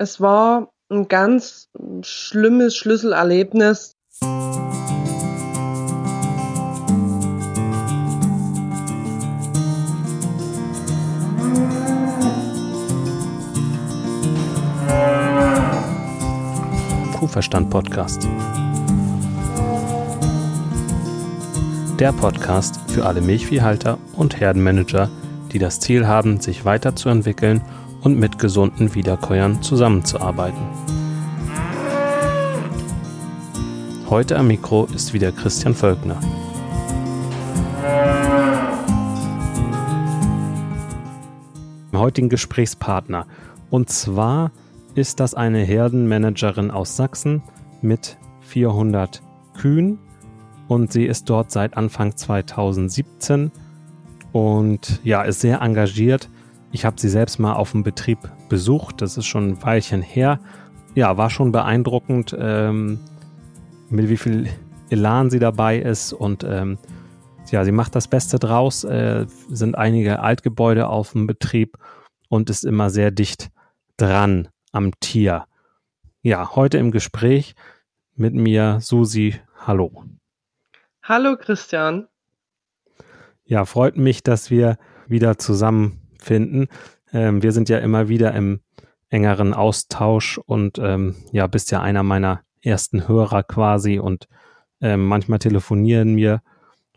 Es war ein ganz schlimmes Schlüsselerlebnis. Kuhverstand Podcast. Der Podcast für alle Milchviehhalter und Herdenmanager, die das Ziel haben, sich weiterzuentwickeln und mit gesunden Wiederkäuern zusammenzuarbeiten. Heute am Mikro ist wieder Christian Völkner. heutigen Gesprächspartner. Und zwar ist das eine Herdenmanagerin aus Sachsen mit 400 Kühen und sie ist dort seit Anfang 2017 und ja, ist sehr engagiert. Ich habe sie selbst mal auf dem Betrieb besucht, das ist schon ein Weilchen her. Ja, war schon beeindruckend, ähm, mit wie viel Elan sie dabei ist und ähm, ja, sie macht das Beste draus, äh, sind einige Altgebäude auf dem Betrieb und ist immer sehr dicht dran am Tier. Ja, heute im Gespräch mit mir Susi. Hallo. Hallo Christian. Ja, freut mich, dass wir wieder zusammenfinden. Ähm, wir sind ja immer wieder im engeren Austausch und ähm, ja, bist ja einer meiner ersten Hörer quasi und ähm, manchmal telefonieren wir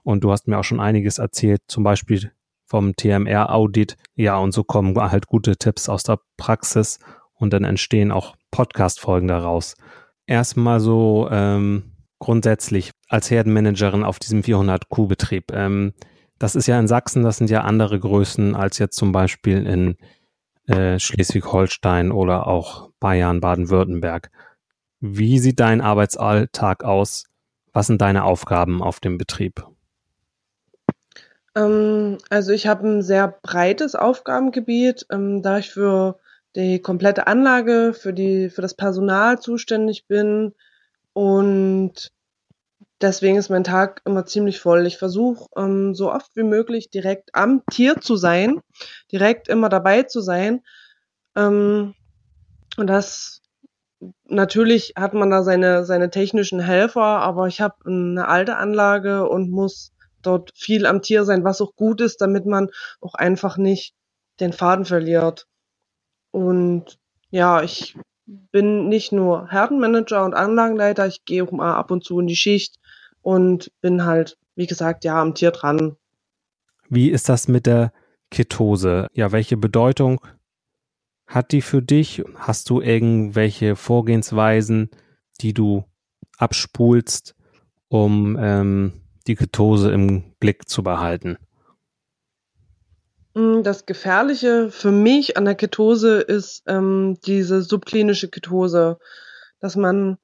und du hast mir auch schon einiges erzählt, zum Beispiel vom TMR-Audit. Ja, und so kommen halt gute Tipps aus der Praxis und dann entstehen auch Podcast-Folgen daraus. Erstmal so ähm, grundsätzlich als Herdenmanagerin auf diesem 400-Kuh-Betrieb. Ähm, das ist ja in Sachsen, das sind ja andere Größen als jetzt zum Beispiel in äh, Schleswig-Holstein oder auch Bayern, Baden-Württemberg. Wie sieht dein Arbeitsalltag aus? Was sind deine Aufgaben auf dem Betrieb? Ähm, also ich habe ein sehr breites Aufgabengebiet, ähm, da ich für die komplette Anlage, für die, für das Personal zuständig bin und deswegen ist mein Tag immer ziemlich voll. Ich versuche ähm, so oft wie möglich direkt am Tier zu sein, direkt immer dabei zu sein. Ähm, und das natürlich hat man da seine, seine technischen Helfer, aber ich habe eine alte Anlage und muss dort viel am Tier sein, was auch gut ist, damit man auch einfach nicht den Faden verliert. Und ja, ich bin nicht nur Herdenmanager und Anlagenleiter, ich gehe auch mal ab und zu in die Schicht und bin halt, wie gesagt, ja, am Tier dran. Wie ist das mit der Ketose? Ja, welche Bedeutung hat die für dich? Hast du irgendwelche Vorgehensweisen, die du abspulst, um ähm, die Ketose im Blick zu behalten? Mm, das Gefährliche für mich an der Ketose ist ähm, diese subklinische Ketose, dass man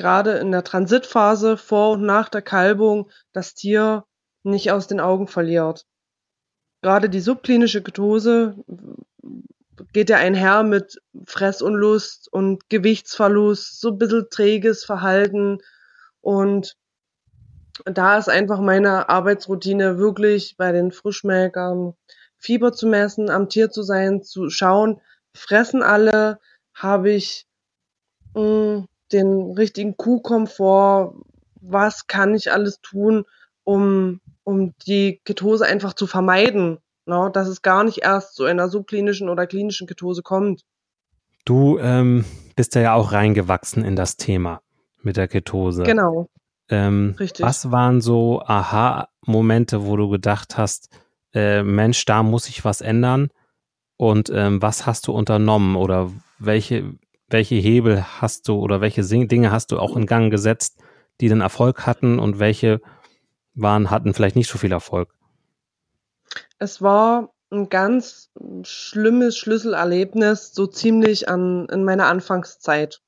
gerade in der Transitphase vor und nach der Kalbung das Tier nicht aus den Augen verliert. Gerade die subklinische Ketose geht ja einher mit Fressunlust und Gewichtsverlust, so ein bisschen träges Verhalten und da ist einfach meine Arbeitsroutine wirklich bei den Frischmelkern Fieber zu messen, am Tier zu sein, zu schauen, fressen alle, habe ich mh, hm, den richtigen Kuhkomfort, was kann ich alles tun, um, um die Ketose einfach zu vermeiden, ne? dass es gar nicht erst zu einer subklinischen oder klinischen Ketose kommt. Du ähm, bist ja auch reingewachsen in das Thema mit der Ketose. Genau. Ähm, Richtig. Was waren so Aha-Momente, wo du gedacht hast, äh, Mensch, da muss ich was ändern? Und ähm, was hast du unternommen oder welche, welche Hebel hast du oder welche Dinge hast du auch in Gang gesetzt, die den Erfolg hatten und welche waren, hatten vielleicht nicht so viel Erfolg? Es war ein ganz schlimmes Schlüsselerlebnis, so ziemlich an, in meiner Anfangszeit.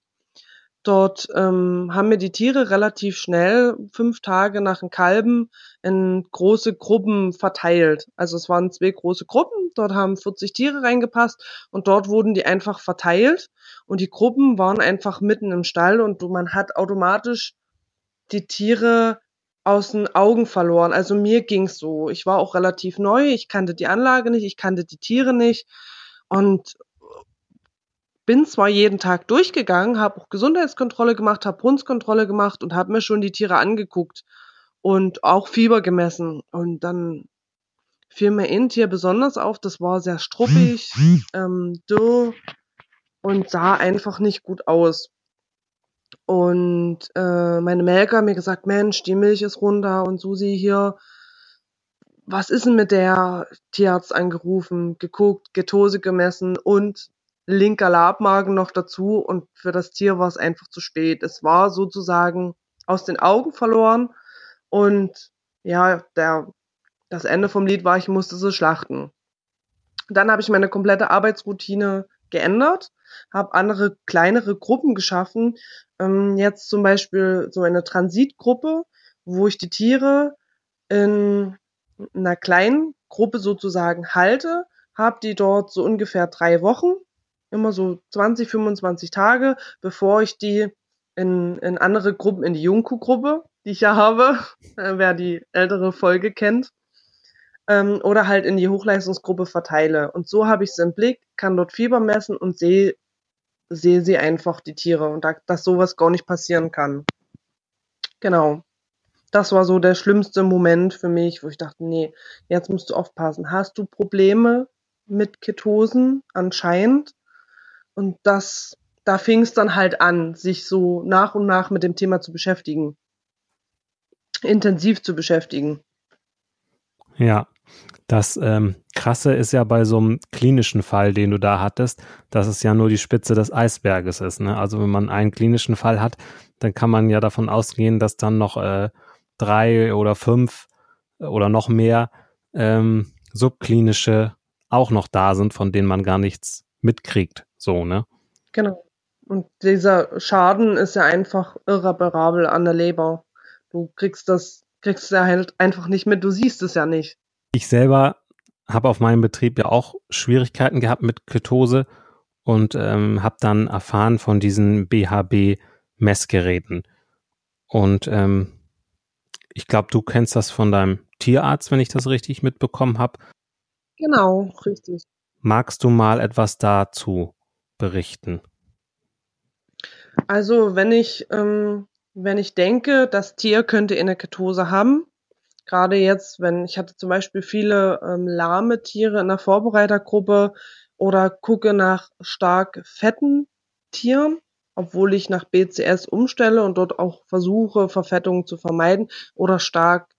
Dort ähm, haben mir die Tiere relativ schnell, fünf Tage nach dem Kalben, in große Gruppen verteilt. Also es waren zwei große Gruppen, dort haben 40 Tiere reingepasst und dort wurden die einfach verteilt und die Gruppen waren einfach mitten im Stall und man hat automatisch die Tiere aus den Augen verloren. Also mir ging's so. Ich war auch relativ neu, ich kannte die Anlage nicht, ich kannte die Tiere nicht und bin zwar jeden Tag durchgegangen, habe auch Gesundheitskontrolle gemacht, habe Brunstkontrolle gemacht und habe mir schon die Tiere angeguckt und auch Fieber gemessen. Und dann fiel mir ein Tier besonders auf, das war sehr struppig, ähm, dürr und sah einfach nicht gut aus. Und äh, meine Melker hat mir gesagt, Mensch, die Milch ist runter und Susi hier, was ist denn mit der? Tierarzt angerufen, geguckt, Ketose gemessen und linker Labmagen noch dazu und für das Tier war es einfach zu spät. Es war sozusagen aus den Augen verloren und ja, der, das Ende vom Lied war, ich musste sie schlachten. Dann habe ich meine komplette Arbeitsroutine geändert, habe andere kleinere Gruppen geschaffen. Ähm, jetzt zum Beispiel so eine Transitgruppe, wo ich die Tiere in einer kleinen Gruppe sozusagen halte, habe die dort so ungefähr drei Wochen immer so 20, 25 Tage, bevor ich die in, in andere Gruppen, in die Junku-Gruppe, die ich ja habe, äh, wer die ältere Folge kennt, ähm, oder halt in die Hochleistungsgruppe verteile. Und so habe ich sie im Blick, kann dort Fieber messen und sehe sehe sie einfach, die Tiere, und da, dass sowas gar nicht passieren kann. Genau. Das war so der schlimmste Moment für mich, wo ich dachte, nee, jetzt musst du aufpassen. Hast du Probleme mit Ketosen anscheinend? Und das, da fing es dann halt an, sich so nach und nach mit dem Thema zu beschäftigen. Intensiv zu beschäftigen. Ja, das ähm, Krasse ist ja bei so einem klinischen Fall, den du da hattest, dass es ja nur die Spitze des Eisberges ist. Ne? Also wenn man einen klinischen Fall hat, dann kann man ja davon ausgehen, dass dann noch äh, drei oder fünf oder noch mehr ähm, subklinische auch noch da sind, von denen man gar nichts mitkriegt. So, ne? Genau. Und dieser Schaden ist ja einfach irreparabel an der Leber. Du kriegst das, kriegst ja halt einfach nicht mit, du siehst es ja nicht. Ich selber habe auf meinem Betrieb ja auch Schwierigkeiten gehabt mit Ketose und ähm, habe dann erfahren von diesen BHB-Messgeräten. Und ähm, ich glaube, du kennst das von deinem Tierarzt, wenn ich das richtig mitbekommen habe. Genau, richtig. Magst du mal etwas dazu berichten? Also wenn ich, ähm, wenn ich denke, das Tier könnte eine Ketose haben, gerade jetzt, wenn ich hatte zum Beispiel viele ähm, lahme Tiere in der Vorbereitergruppe oder gucke nach stark fetten Tieren, obwohl ich nach BCS umstelle und dort auch versuche, Verfettungen zu vermeiden oder stark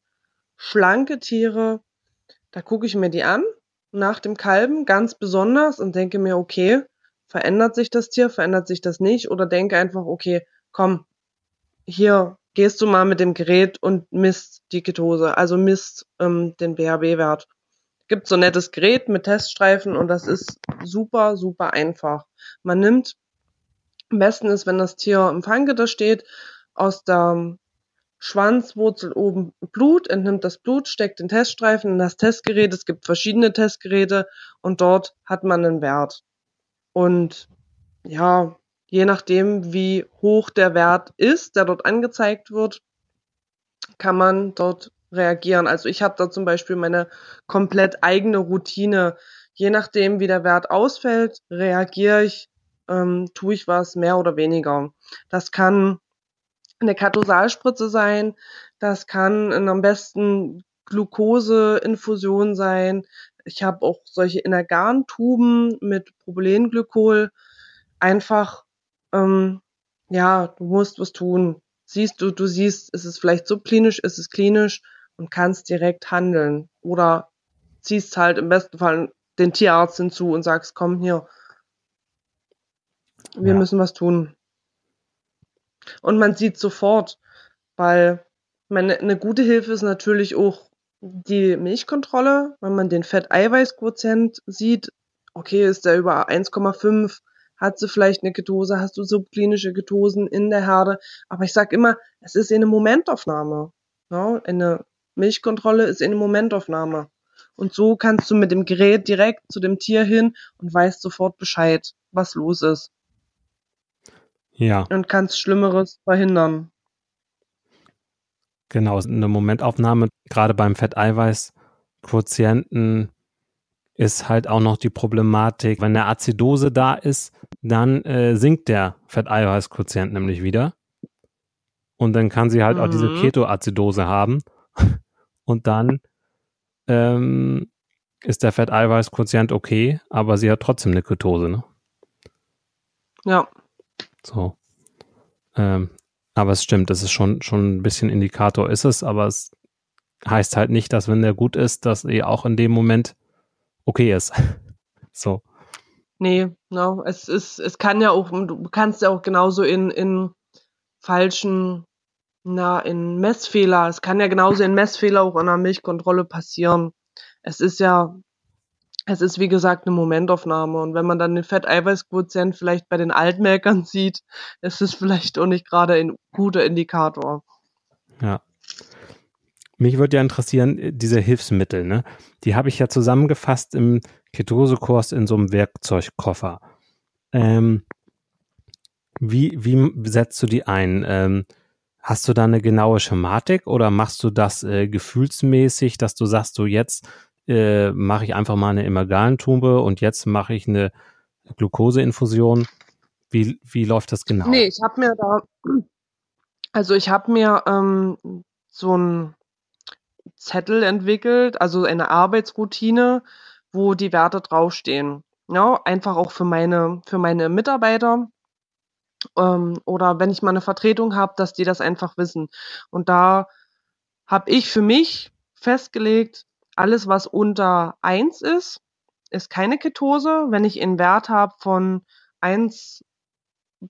schlanke Tiere, da gucke ich mir die an nach dem Kalben ganz besonders und denke mir, okay, verändert sich das Tier, verändert sich das nicht oder denke einfach, okay, komm, hier gehst du mal mit dem Gerät und misst die Ketose, also misst ähm, den BHB-Wert. Gibt so ein nettes Gerät mit Teststreifen und das ist super, super einfach. Man nimmt, am besten ist, wenn das Tier im Fanggitter steht, aus der Schwanzwurzel oben Blut, entnimmt das Blut, steckt den Teststreifen in das Testgerät. Es gibt verschiedene Testgeräte und dort hat man einen Wert. Und ja, je nachdem, wie hoch der Wert ist, der dort angezeigt wird, kann man dort reagieren. Also ich habe da zum Beispiel meine komplett eigene Routine. Je nachdem, wie der Wert ausfällt, reagiere ich, ähm, tue ich was mehr oder weniger. Das kann eine Katosalspritze sein, das kann am besten Glukoseinfusion sein, ich habe auch solche Energan-Tuben mit Propylenglykol. Einfach, ähm, ja, du musst was tun. Siehst du, du siehst, ist es vielleicht subklinisch, ist es klinisch und kannst direkt handeln. Oder ziehst halt im besten Fall den Tierarzt hinzu und sagst, komm hier, wir ja. müssen was tun. Und man sieht sofort, weil meine, eine gute Hilfe ist natürlich auch die Milchkontrolle, wenn man den Fett-Eiweiß-Quotient sieht, okay, ist der über 1,5, hat sie vielleicht eine Ketose, hast du subklinische Ketosen in der Herde. Aber ich sag immer, es ist eine Momentaufnahme. Ja, eine Milchkontrolle ist eine Momentaufnahme. Und so kannst du mit dem Gerät direkt zu dem Tier hin und weißt sofort Bescheid, was los ist. Ja. Und kannst Schlimmeres verhindern. Genau, eine Momentaufnahme, gerade beim Fetteiweiß-Quotienten ist halt auch noch die Problematik, wenn eine Azidose da ist, dann äh, sinkt der Fetteiweißquotient nämlich wieder. Und dann kann sie halt mhm. auch diese mhm. Ketoazidose haben. Und dann ähm, ist der Fetteiweißquotient okay, aber sie hat trotzdem eine Ketose, ne? Ja. So. Ähm, aber es stimmt, das ist schon, schon ein bisschen Indikator ist es, aber es heißt halt nicht, dass wenn der gut ist, dass er auch in dem Moment okay ist. so. Nee, no, es ist, es kann ja auch, du kannst ja auch genauso in, in falschen, na, in Messfehler, es kann ja genauso in Messfehler auch in einer Milchkontrolle passieren. Es ist ja, es ist wie gesagt eine Momentaufnahme und wenn man dann den Fetteiweißquotient vielleicht bei den Altmelkern sieht, ist es vielleicht auch nicht gerade ein guter Indikator. Ja. Mich würde ja interessieren, äh, diese Hilfsmittel, ne? Die habe ich ja zusammengefasst im Ketosekurs in so einem Werkzeugkoffer. Ähm, wie, wie setzt du die ein? Ähm, hast du da eine genaue Schematik oder machst du das äh, gefühlsmäßig, dass du sagst, so jetzt äh, mache ich einfach mal eine Emergalentube und jetzt mache ich eine Glukoseinfusion? Wie, wie läuft das genau? Nee, ich habe mir da, also ich habe mir ähm, so ein Zettel entwickelt, also eine Arbeitsroutine, wo die Werte draufstehen. Ja, einfach auch für meine, für meine Mitarbeiter. Ähm, oder wenn ich mal eine Vertretung habe, dass die das einfach wissen. Und da habe ich für mich festgelegt, alles, was unter 1 ist, ist keine Ketose. Wenn ich einen Wert habe von 1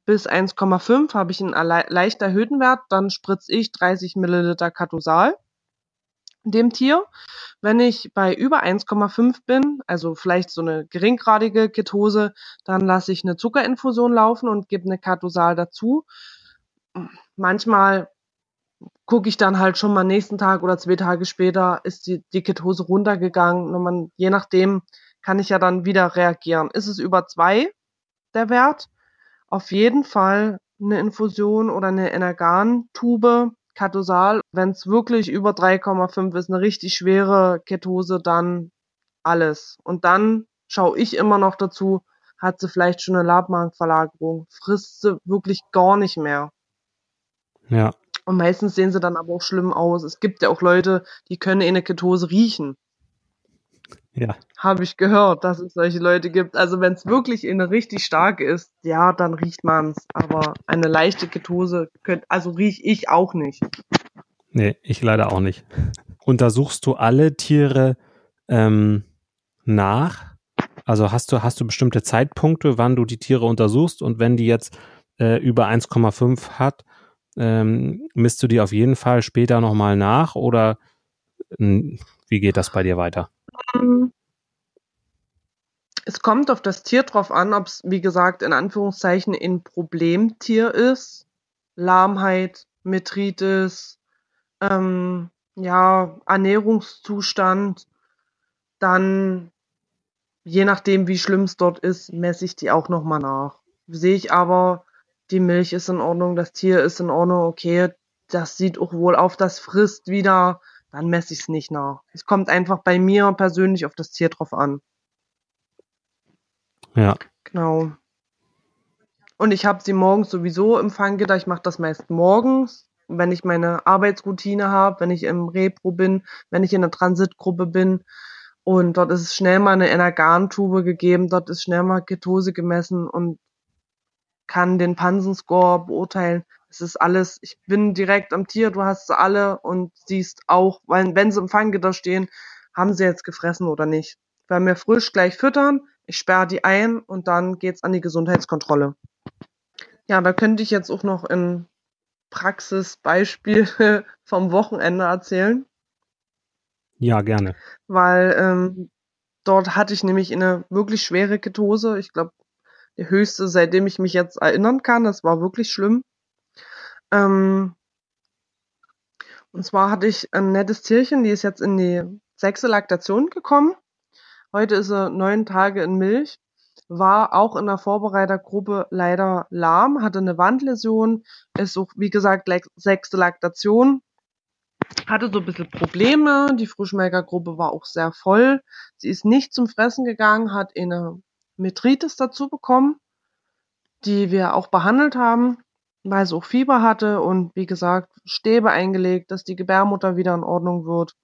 bis 1,5, habe ich einen leicht erhöhten Wert, dann spritze ich 30 Milliliter Katosal dem Tier. Wenn ich bei über 1,5 bin, also vielleicht so eine geringgradige Ketose, dann lasse ich eine Zuckerinfusion laufen und gebe eine Katosal dazu. Manchmal gucke ich dann halt schon mal nächsten Tag oder zwei Tage später, ist die, die Ketose runtergegangen. Und man, je nachdem kann ich ja dann wieder reagieren. Ist es über zwei der Wert? Auf jeden Fall eine Infusion oder eine Energan-Tube Katosal. Wenn es wirklich über 3,5 ist, eine richtig schwere Ketose, dann alles. Und dann schaue ich immer noch dazu, hat sie vielleicht schon eine Labmagenverlagerung, frisst sie wirklich gar nicht mehr. Ja. Und meistens sehen sie dann aber auch schlimm aus. Es gibt ja auch Leute, die können eine Ketose riechen. Ja. Habe ich gehört, dass es solche Leute gibt. Also wenn es wirklich eine richtig starke ist, ja, dann riecht man es. Aber eine leichte Ketose, könnt, also riech ich auch nicht. Nee, ich leider auch nicht. Untersuchst du alle Tiere ähm, nach? Also hast du, hast du bestimmte Zeitpunkte, wann du die Tiere untersuchst und wenn die jetzt äh, über 1,5 hat, ähm, misst du die auf jeden Fall später nochmal nach oder äh, wie geht das bei dir weiter? Es kommt auf das Tier drauf an, ob es, wie gesagt, in Anführungszeichen ein Problemtier ist. Lahmheit, Metritis, ähm, ja, Ernährungszustand. Dann, je nachdem, wie schlimm es dort ist, messe ich die auch nochmal nach. Sehe ich aber, die Milch ist in Ordnung, das Tier ist in Ordnung, okay, das sieht auch wohl auf, das frisst wieder, dann messe ich es nicht nach. Es kommt einfach bei mir persönlich auf das Tier drauf an. Ja. Genau. Und ich habe sie morgens sowieso im Fanggitter. Ich mache das meist morgens, wenn ich meine Arbeitsroutine habe, wenn ich im Repro bin, wenn ich in der Transitgruppe bin. Und dort ist schnell mal eine Energantube gegeben, dort ist schnell mal Ketose gemessen und kann den Pansenscore beurteilen. Es ist alles, ich bin direkt am Tier, du hast sie alle und siehst auch, weil wenn sie im Fanggitter stehen, haben sie jetzt gefressen oder nicht. Weil wir frisch gleich füttern, ich sperre die ein und dann geht's an die Gesundheitskontrolle. Ja, da könnte ich jetzt auch noch ein Praxisbeispiel vom Wochenende erzählen. Ja, gerne. Weil ähm, dort hatte ich nämlich eine wirklich schwere Ketose. Ich glaube, die höchste, seitdem ich mich jetzt erinnern kann. Das war wirklich schlimm. Ähm, und zwar hatte ich ein nettes Tierchen, die ist jetzt in die sechste Laktation gekommen. Heute ist sie neun Tage in Milch. War auch in der Vorbereitergruppe leider lahm, hatte eine Wandläsion, ist auch, wie gesagt, sechste Laktation. Hatte so ein bisschen Probleme. Die Frischmelkergruppe war auch sehr voll. Sie ist nicht zum Fressen gegangen, hat eine Metritis dazu bekommen. die wir auch behandelt haben, weil sie auch Fieber hatte und wie gesagt, Stäbe eingelegt, dass die Gebärmutter wieder in Ordnung wird.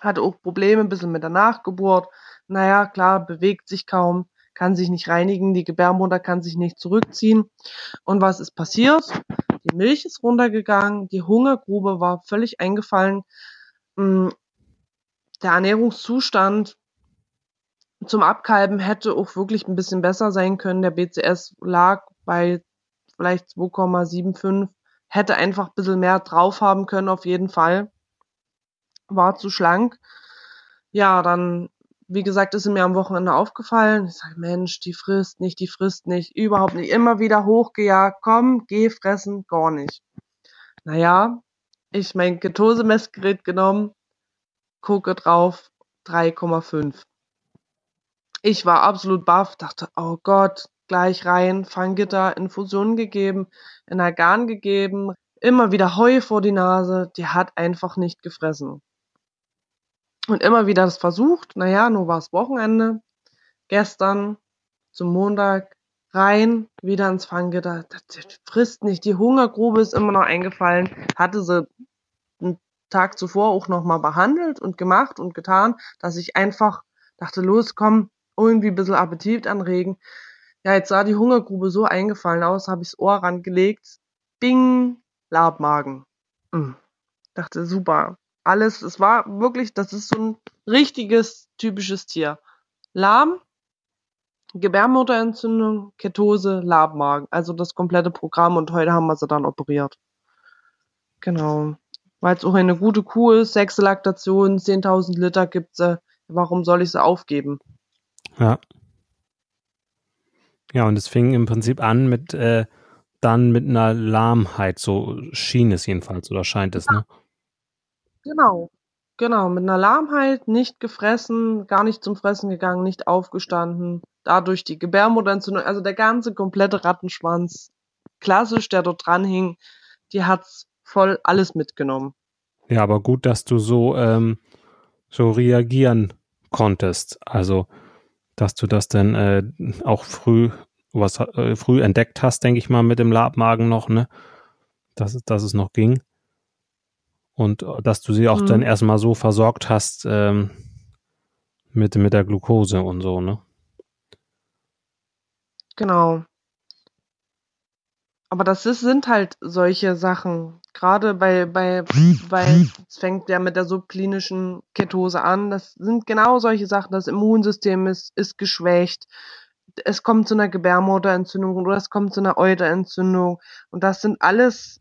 Hatte auch Probleme ein bisschen mit der Nachgeburt. Naja, klar, bewegt sich kaum, kann sich nicht reinigen, die Gebärmutter kann sich nicht zurückziehen. Und was ist passiert? Die Milch ist runtergegangen, die Hungergrube war völlig eingefallen. Mm, der Ernährungszustand zum Abkalben hätte auch wirklich ein bisschen besser sein können. Der BCS lag bei vielleicht 2,75, hätte einfach ein bisschen mehr drauf haben können, auf jeden Fall. War zu schlank. Ja, dann, wie gesagt, ist mir am Wochenende aufgefallen. Ich sage, Mensch, die frisst nicht, die frisst nicht, überhaupt nicht. Immer wieder hochgejagt, komm, geh fressen, gar nicht. Naja, ich mein Ketosemessgerät genommen, gucke drauf, 3,5. Ich war absolut baff, dachte, oh Gott, gleich rein, Fanggitter, Infusionen gegeben, Energan gegeben, immer wieder Heu vor die Nase, die hat einfach nicht gefressen. Und immer wieder das versucht, naja, nur war es Wochenende, gestern zum Montag rein, wieder ins Fanggitter, das frisst nicht, die Hungergrube ist immer noch eingefallen, hatte sie einen Tag zuvor auch nochmal behandelt und gemacht und getan, dass ich einfach dachte, los, komm, irgendwie ein bisschen Appetit anregen. Ja, jetzt sah die Hungergrube so eingefallen aus, habe ich das Ohr rangelegt. Bing, Labmagen. Hm. Dachte, super. Alles, es war wirklich, das ist so ein richtiges, typisches Tier. Lahm, Gebärmutterentzündung, Ketose, Labmagen. Also das komplette Programm und heute haben wir sie dann operiert. Genau. Weil es auch eine gute Kuh ist, sechs Laktation, 10.000 Liter gibt sie. Warum soll ich sie aufgeben? Ja. Ja, und es fing im Prinzip an mit äh, dann mit einer Lahmheit, so schien es jedenfalls oder scheint es, ne? Genau. Genau, mit einer Lahmheit, nicht gefressen, gar nicht zum Fressen gegangen, nicht aufgestanden, dadurch die Gebärmutterentzündung, also der ganze komplette Rattenschwanz, klassisch, der dort dran hing, die hat's voll alles mitgenommen. Ja, aber gut, dass du so, ähm, so reagieren konntest. Also dass du das dann äh, auch früh was äh, früh entdeckt hast, denke ich mal, mit dem Labmagen noch, ne? Dass, dass es noch ging. Und äh, dass du sie auch mhm. dann erstmal so versorgt hast ähm, mit, mit der Glucose und so, ne? Genau. Aber das ist, sind halt solche Sachen. Gerade bei, bei, weil es fängt ja mit der subklinischen Ketose an. Das sind genau solche Sachen. Das Immunsystem ist, ist geschwächt. Es kommt zu einer Gebärmutterentzündung oder es kommt zu einer Euterentzündung. Und das sind alles,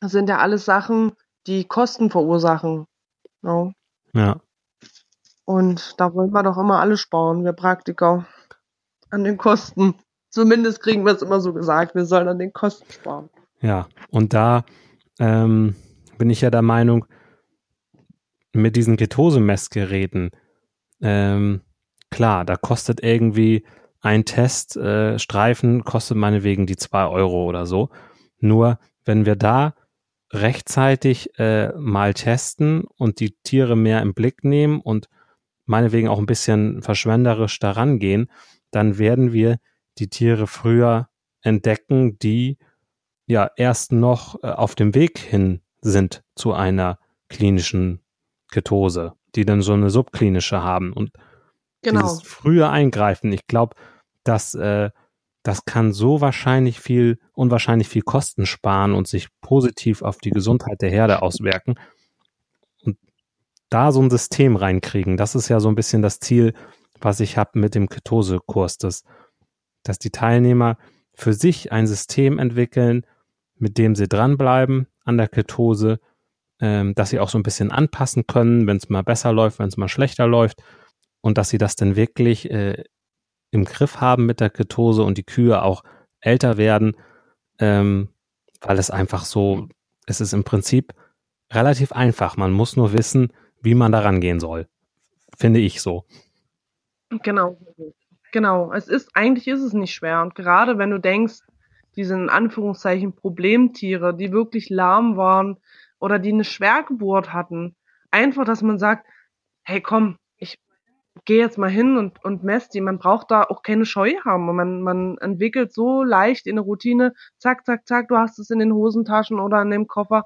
das sind ja alles Sachen, die Kosten verursachen. No? Ja. Und da wollen wir doch immer alle sparen, wir Praktiker. An den Kosten. Zumindest kriegen wir es immer so gesagt, wir sollen an den Kosten sparen. Ja, und da ähm, bin ich ja der Meinung, mit diesen Ketosemessgeräten, ähm, klar, da kostet irgendwie ein Teststreifen, äh, kostet meinetwegen die zwei Euro oder so. Nur wenn wir da rechtzeitig äh, mal testen und die Tiere mehr im Blick nehmen und meinetwegen auch ein bisschen verschwenderisch daran gehen, dann werden wir die Tiere früher entdecken, die ja erst noch äh, auf dem Weg hin sind zu einer klinischen Ketose, die dann so eine subklinische haben und genau. dieses frühe Eingreifen. Ich glaube, dass äh, das kann so wahrscheinlich viel, unwahrscheinlich viel Kosten sparen und sich positiv auf die Gesundheit der Herde auswirken. Und da so ein System reinkriegen, das ist ja so ein bisschen das Ziel, was ich habe mit dem Ketose-Kurs, dass dass die Teilnehmer für sich ein System entwickeln, mit dem sie dranbleiben an der Ketose, ähm, dass sie auch so ein bisschen anpassen können, wenn es mal besser läuft, wenn es mal schlechter läuft und dass sie das dann wirklich äh, im Griff haben mit der Ketose und die Kühe auch älter werden, ähm, weil es einfach so, es ist im Prinzip relativ einfach. Man muss nur wissen, wie man daran gehen soll. Finde ich so. Genau. Genau, es ist, eigentlich ist es nicht schwer. Und gerade wenn du denkst, diese in Anführungszeichen Problemtiere, die wirklich lahm waren oder die eine Schwergeburt hatten, einfach, dass man sagt, hey komm, ich geh jetzt mal hin und, und mess die. Man braucht da auch keine Scheu haben. Und man, man entwickelt so leicht in der Routine, zack, zack, zack, du hast es in den Hosentaschen oder in dem Koffer,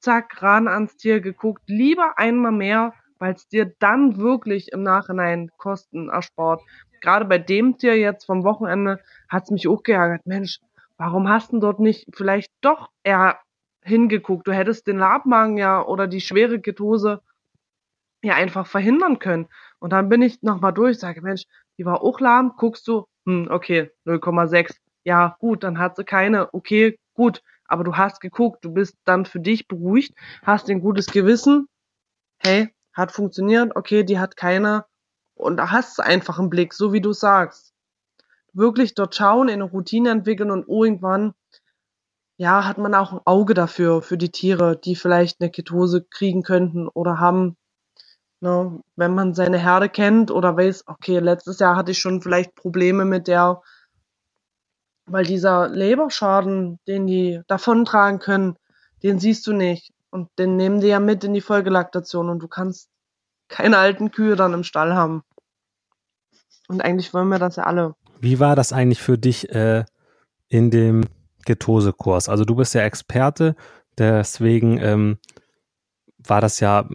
zack, ran ans Tier geguckt. Lieber einmal mehr, weil es dir dann wirklich im Nachhinein Kosten erspart. Gerade bei dem Tier jetzt vom Wochenende hat's mich auch geärgert. Mensch, warum hast du dort nicht vielleicht doch eher hingeguckt? Du hättest den Labmagen ja oder die schwere Ketose ja einfach verhindern können. Und dann bin ich nochmal durch, sage, Mensch, die war auch lahm, guckst du, hm, okay, 0,6. Ja, gut, dann hat sie keine, okay, gut, aber du hast geguckt, du bist dann für dich beruhigt, hast ein gutes Gewissen, hey, hat funktioniert, okay, die hat keine, und da hast du einfach einen Blick, so wie du sagst. Wirklich dort schauen, in eine Routine entwickeln und irgendwann, ja, hat man auch ein Auge dafür, für die Tiere, die vielleicht eine Ketose kriegen könnten oder haben, Ne? Wenn man seine Herde kennt oder weiß, okay, letztes Jahr hatte ich schon vielleicht Probleme mit der, weil dieser Leberschaden, den die davontragen können, den siehst du nicht. Und den nehmen die ja mit in die Folgelaktation und du kannst keine alten Kühe dann im Stall haben. Und eigentlich wollen wir das ja alle. Wie war das eigentlich für dich äh, in dem Ketose-Kurs? Also du bist ja Experte, deswegen ähm, war das ja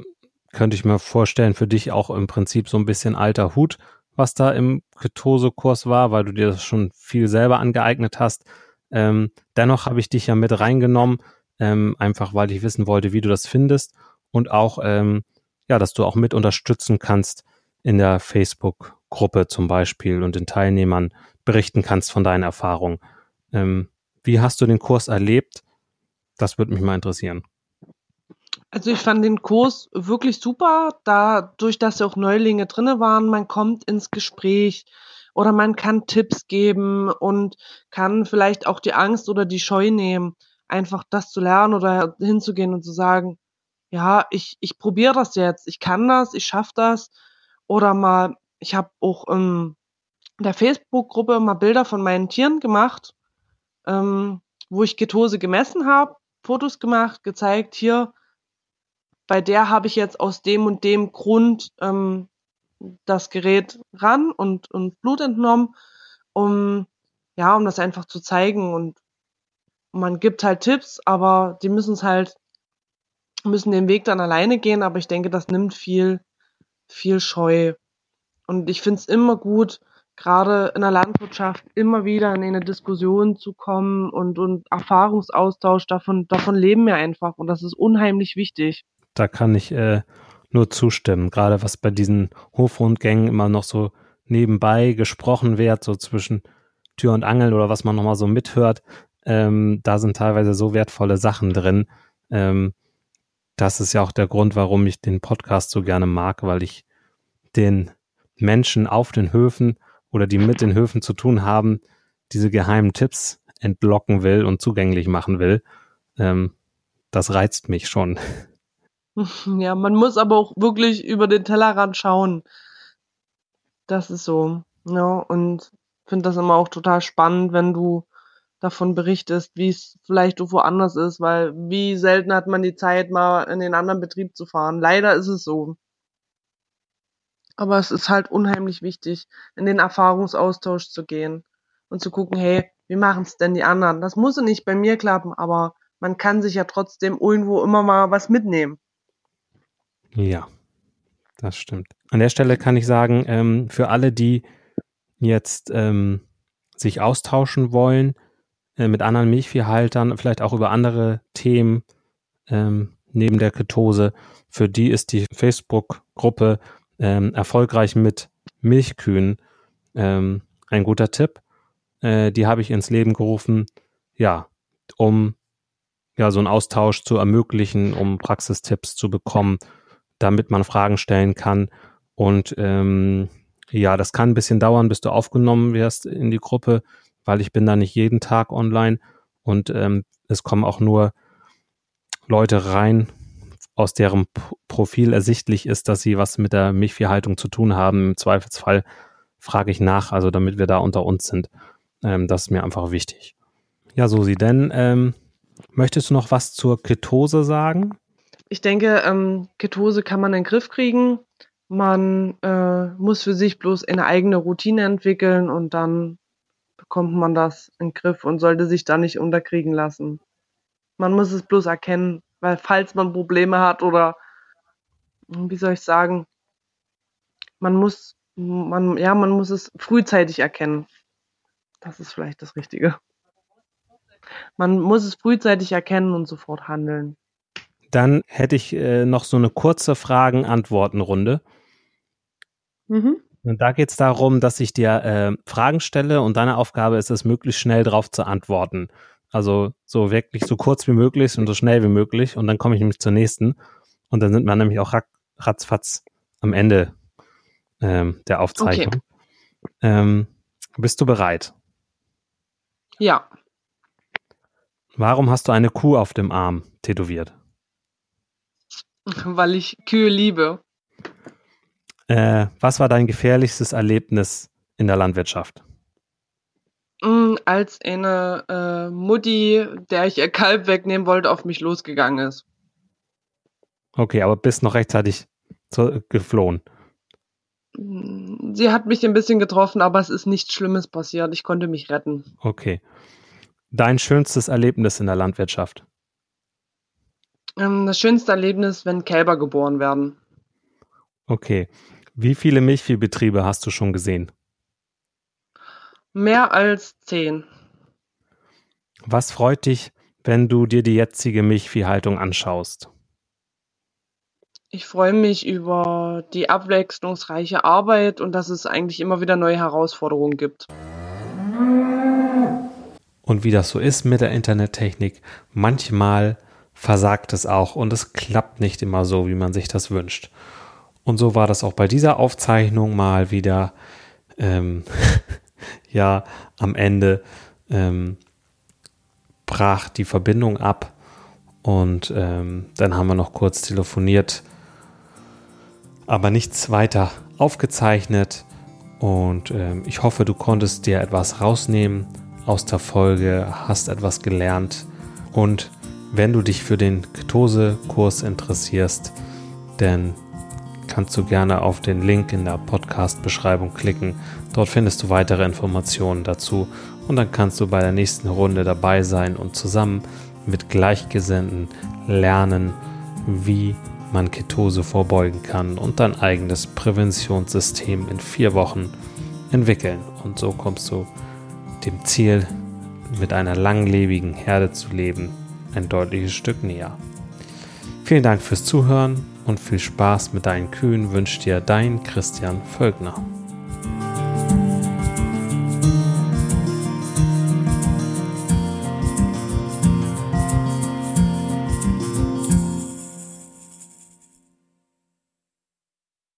könnte ich mir vorstellen, für dich auch im Prinzip so ein bisschen alter Hut, was da im Ketose-Kurs war, weil du dir das schon viel selber angeeignet hast. Ähm, dennoch habe ich dich ja mit reingenommen, ähm, einfach weil ich wissen wollte, wie du das findest und auch, ähm, ja, dass du auch mit unterstützen kannst in der Facebook-Gruppe zum Beispiel und den Teilnehmern berichten kannst von deinen Erfahrungen. Ähm, wie hast du den Kurs erlebt? Das würde mich mal interessieren. Also ich fand den Kurs wirklich super, dadurch, dass ja auch Neulinge drinne waren, man kommt ins Gespräch oder man kann Tipps geben und kann vielleicht auch die Angst oder die Scheu nehmen, einfach das zu lernen oder hinzugehen und zu sagen, ja, ich, ich probiere das jetzt, ich kann das, ich schaffe das. Oder mal, ich habe auch in der Facebook-Gruppe mal Bilder von meinen Tieren gemacht, ähm, wo ich Ketose gemessen habe, Fotos gemacht, gezeigt, hier, bei der habe ich jetzt aus dem und dem Grund ähm, das Gerät ran und, und Blut entnommen, um ja, um das einfach zu zeigen und man gibt halt Tipps, aber die müssen es halt, müssen den Weg dann alleine gehen, aber ich denke, das nimmt viel, viel Scheu. Und ich finde es immer gut, gerade in der Landwirtschaft immer wieder in eine Diskussion zu kommen und, und Erfahrungsaustausch, davon, davon leben wir einfach und das ist unheimlich wichtig da kann ich äh, nur zustimmen. Gerade was bei diesen Hofrundgängen immer noch so nebenbei gesprochen wird, so zwischen Tür und Angel oder was man nochmal so mithört, ähm, da sind teilweise so wertvolle Sachen drin. Ähm, das ist ja auch der Grund, warum ich den Podcast so gerne mag, weil ich den Menschen auf den Höfen oder die mit den Höfen zu tun haben, diese geheimen Tipps entlocken will und zugänglich machen will. Ähm, das reizt mich schon. Ja, man muss aber auch wirklich über den Tellerrand schauen. Das ist so. Ja, und finde das immer auch total spannend, wenn du davon berichtest, wie es vielleicht woanders ist, weil wie selten hat man die Zeit, mal in den anderen Betrieb zu fahren. Leider ist es so. Aber es ist halt unheimlich wichtig, in den Erfahrungsaustausch zu gehen und zu gucken, hey, wie machen es denn die anderen? Das muss nicht bei mir klappen, aber man kann sich ja trotzdem irgendwo immer mal was mitnehmen. Ja, das stimmt. An der Stelle kann ich sagen, ähm, für alle, die jetzt ähm, sich austauschen wollen äh, mit anderen Milchviehhaltern, vielleicht auch über andere Themen ähm, neben der Ketose, für die ist die Facebook-Gruppe ähm, erfolgreich mit Milchkühen ähm, ein guter Tipp. Äh, die habe ich ins Leben gerufen, ja, um ja so einen Austausch zu ermöglichen, um Praxistipps zu bekommen damit man Fragen stellen kann. Und ähm, ja, das kann ein bisschen dauern, bis du aufgenommen wirst in die Gruppe, weil ich bin da nicht jeden Tag online und ähm, es kommen auch nur Leute rein, aus deren Profil ersichtlich ist, dass sie was mit der Milchviehhaltung zu tun haben. Im Zweifelsfall frage ich nach, also damit wir da unter uns sind. Ähm, das ist mir einfach wichtig. Ja, Susi, denn ähm, möchtest du noch was zur Ketose sagen? ich denke, ähm, Ketose kann man in den Griff kriegen. Man äh, muss für sich bloß eine eigene Routine entwickeln und dann bekommt man das in den Griff und sollte sich da nicht unterkriegen lassen. Man muss es bloß erkennen, weil falls man Probleme hat oder wie soll ich sagen, man muss man ja, man muss es frühzeitig erkennen. Das ist vielleicht das Richtige. Man muss es frühzeitig erkennen und sofort handeln. Dann hätte ich äh, noch so eine kurze Fragen-Antworten-Runde. Mhm. Und da geht es darum, dass ich dir äh, Fragen stelle und deine Aufgabe ist es, möglichst schnell darauf zu antworten. Also so wirklich so kurz wie möglich und so schnell wie möglich. Und dann komme ich nämlich zur nächsten. Und dann sind wir nämlich auch ratzfatz am Ende ähm, der Aufzeichnung. Okay. Ähm, bist du bereit? Ja. Warum hast du eine Kuh auf dem Arm tätowiert? Weil ich Kühe liebe. Äh, was war dein gefährlichstes Erlebnis in der Landwirtschaft? Mm, als eine äh, Mutti, der ich ihr Kalb wegnehmen wollte, auf mich losgegangen ist. Okay, aber bist noch rechtzeitig zu, geflohen. Mm, sie hat mich ein bisschen getroffen, aber es ist nichts Schlimmes passiert. Ich konnte mich retten. Okay. Dein schönstes Erlebnis in der Landwirtschaft? Ähm, das schönste Erlebnis, wenn Kälber geboren werden. Okay. Wie viele Milchviehbetriebe hast du schon gesehen? Mehr als zehn. Was freut dich, wenn du dir die jetzige Milchviehhaltung anschaust? Ich freue mich über die abwechslungsreiche Arbeit und dass es eigentlich immer wieder neue Herausforderungen gibt. Und wie das so ist mit der Internettechnik, manchmal versagt es auch und es klappt nicht immer so, wie man sich das wünscht. Und so war das auch bei dieser Aufzeichnung mal wieder. Ähm, ja, am Ende ähm, brach die Verbindung ab und ähm, dann haben wir noch kurz telefoniert, aber nichts weiter aufgezeichnet. Und ähm, ich hoffe, du konntest dir etwas rausnehmen aus der Folge, hast etwas gelernt. Und wenn du dich für den Ketose-Kurs interessierst, dann kannst du gerne auf den Link in der Podcast-Beschreibung klicken. Dort findest du weitere Informationen dazu und dann kannst du bei der nächsten Runde dabei sein und zusammen mit Gleichgesinnten lernen, wie man Ketose vorbeugen kann und dein eigenes Präventionssystem in vier Wochen entwickeln. Und so kommst du dem Ziel, mit einer langlebigen Herde zu leben, ein deutliches Stück näher. Vielen Dank fürs Zuhören und viel Spaß mit deinen Kühen wünscht dir dein Christian Völkner.